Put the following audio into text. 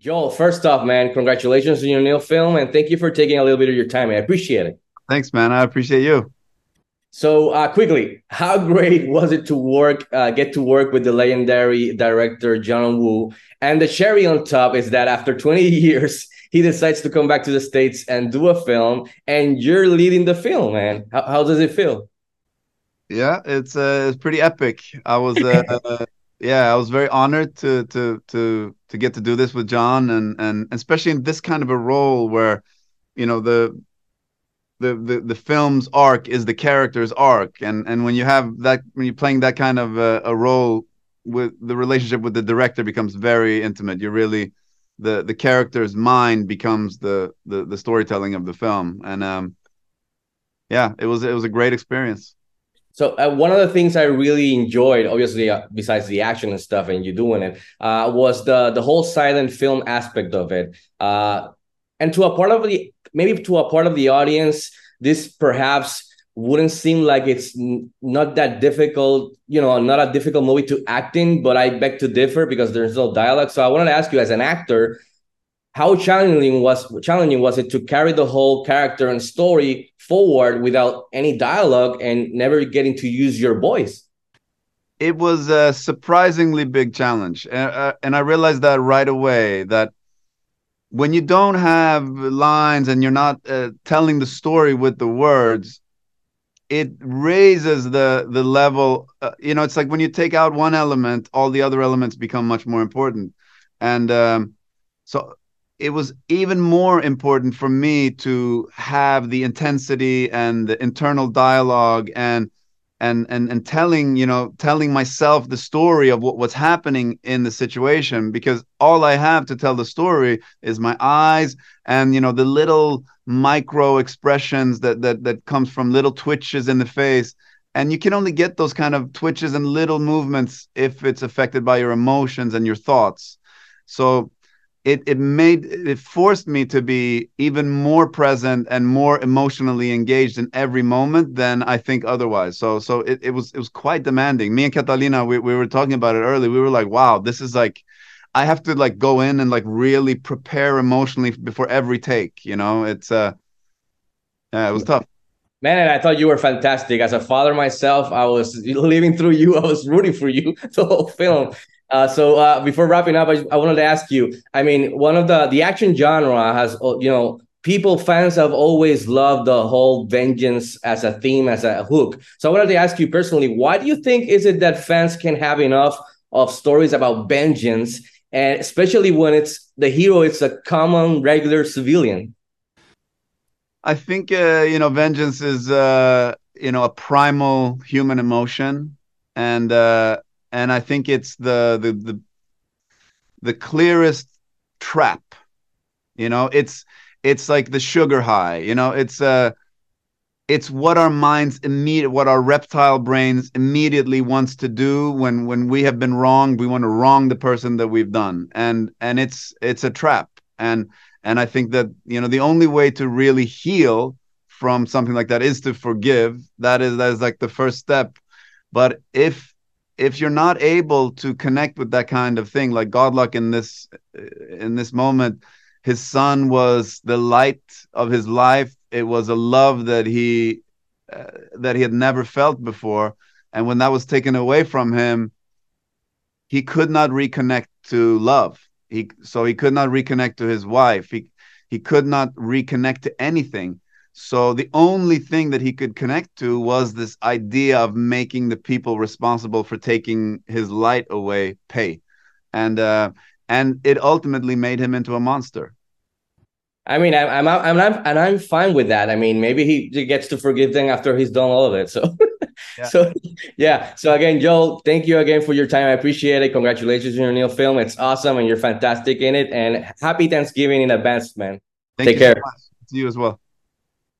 Joel, first off, man, congratulations on your new film, and thank you for taking a little bit of your time. I appreciate it. Thanks, man. I appreciate you. So, uh, quickly, how great was it to work, uh, get to work with the legendary director John Woo? And the cherry on top is that after 20 years, he decides to come back to the states and do a film, and you're leading the film, man. How, how does it feel? Yeah, it's uh, it's pretty epic. I was uh, yeah, I was very honored to to to to get to do this with John, and and especially in this kind of a role where, you know, the the the, the film's arc is the character's arc, and and when you have that when you're playing that kind of a, a role with the relationship with the director becomes very intimate. You're really the the character's mind becomes the the the storytelling of the film, and um, yeah, it was it was a great experience. So uh, one of the things I really enjoyed, obviously, uh, besides the action and stuff, and you doing it, uh, was the the whole silent film aspect of it. Uh, and to a part of the maybe to a part of the audience, this perhaps wouldn't seem like it's n- not that difficult, you know, not a difficult movie to act in. But I beg to differ because there's no dialogue. So I wanted to ask you, as an actor, how challenging was challenging was it to carry the whole character and story forward without any dialogue and never getting to use your voice? It was a surprisingly big challenge. Uh, and i realized that right away that when you don't have lines and you're not uh, telling the story with the words it raises the the level uh, you know it's like when you take out one element all the other elements become much more important. And um, so it was even more important for me to have the intensity and the internal dialogue and and and and telling you know telling myself the story of what was happening in the situation because all i have to tell the story is my eyes and you know the little micro expressions that that that comes from little twitches in the face. And you can only get those kind of twitches and little movements if it's affected by your emotions and your thoughts. So it it made it forced me to be even more present and more emotionally engaged in every moment than I think otherwise. So so it, it was it was quite demanding. Me and Catalina, we, we were talking about it early. We were like, wow, this is like I have to like go in and like really prepare emotionally before every take. You know, it's uh yeah, it was tough. Man, and I thought you were fantastic. As a father myself, I was living through you. I was rooting for you the whole film. Uh, so uh, before wrapping up, I, I wanted to ask you. I mean, one of the the action genre has uh, you know people fans have always loved the whole vengeance as a theme as a hook. So I wanted to ask you personally, why do you think is it that fans can have enough of stories about vengeance, and especially when it's the hero, it's a common regular civilian. I think uh, you know vengeance is uh, you know a primal human emotion, and uh, and I think it's the the the the clearest trap. You know, it's it's like the sugar high. You know, it's uh it's what our minds immediate what our reptile brains immediately wants to do when when we have been wronged we want to wrong the person that we've done and and it's it's a trap and and i think that you know the only way to really heal from something like that is to forgive that is that is like the first step but if if you're not able to connect with that kind of thing like Godlock in this in this moment his son was the light of his life. It was a love that he uh, that he had never felt before. And when that was taken away from him he could not reconnect to love. He so he could not reconnect to his wife. He he could not reconnect to anything so the only thing that he could connect to was this idea of making the people responsible for taking his light away pay, and uh, and it ultimately made him into a monster. I mean, I'm, I'm, I'm, and I'm fine with that. I mean, maybe he gets to forgive them after he's done all of it. So, yeah. so yeah. So again, Joel, thank you again for your time. I appreciate it. Congratulations on your new film. It's awesome, and you're fantastic in it. And happy Thanksgiving in advance, man. Thank Take care. So to you as well.